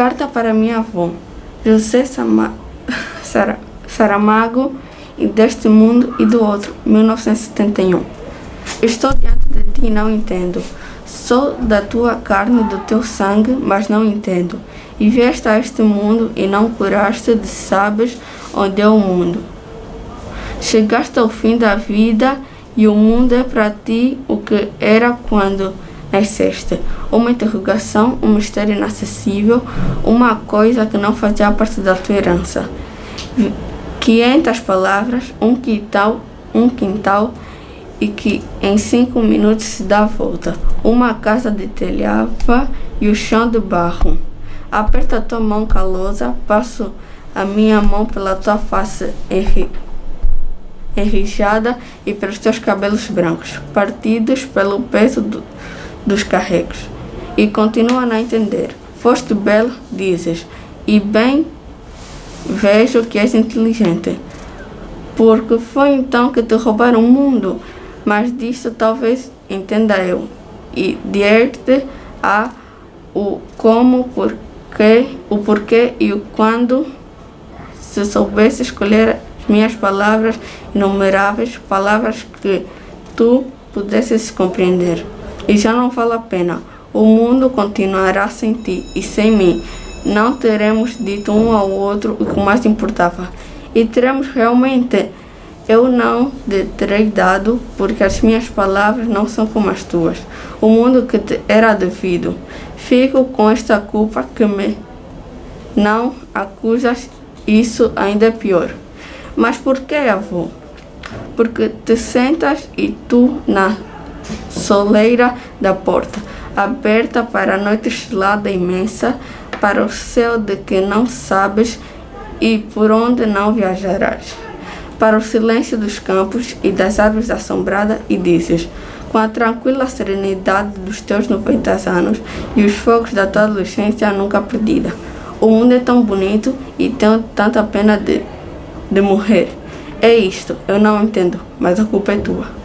Carta para minha avó, José Sama, Sara, Saramago, e deste mundo e do outro, 1971. Estou diante de ti e não entendo. Sou da tua carne do teu sangue, mas não entendo. E vieste a este mundo e não curaste de sabes onde é o mundo. Chegaste ao fim da vida e o mundo é para ti o que era quando nasceste. Uma interrogação, um mistério inacessível, uma coisa que não fazia parte da tua herança. 500 palavras, um quintal, um quintal e que em cinco minutos se dá a volta. Uma casa de telhava e o chão de barro. Aperta a tua mão calosa, passo a minha mão pela tua face enri enrijada e pelos teus cabelos brancos, partidos pelo peso do, dos carregos. E continua a entender. Foste belo, dizes, e bem vejo que és inteligente. Porque foi então que te roubaram o mundo, mas disso talvez entenda eu. E dir-te a o como, porquê, o porquê e o quando, se soubesse escolher as minhas palavras inumeráveis, palavras que tu pudesses compreender. E já não vale a pena. O mundo continuará sem ti e sem mim. Não teremos dito um ao outro o que mais importava. E teremos realmente. Eu não te terei dado, porque as minhas palavras não são como as tuas. O mundo que te era devido. Fico com esta culpa que me não acusas, isso ainda é pior. Mas por que, avô? Porque te sentas e tu na soleira da porta, aberta para a noite estrelada imensa, para o céu de que não sabes e por onde não viajarás, para o silêncio dos campos e das árvores assombradas, e dizes, com a tranquila serenidade dos teus 90 anos e os fogos da tua adolescência nunca perdida. O mundo é tão bonito e tenho tanta pena de, de morrer. É isto, eu não entendo, mas a culpa é tua.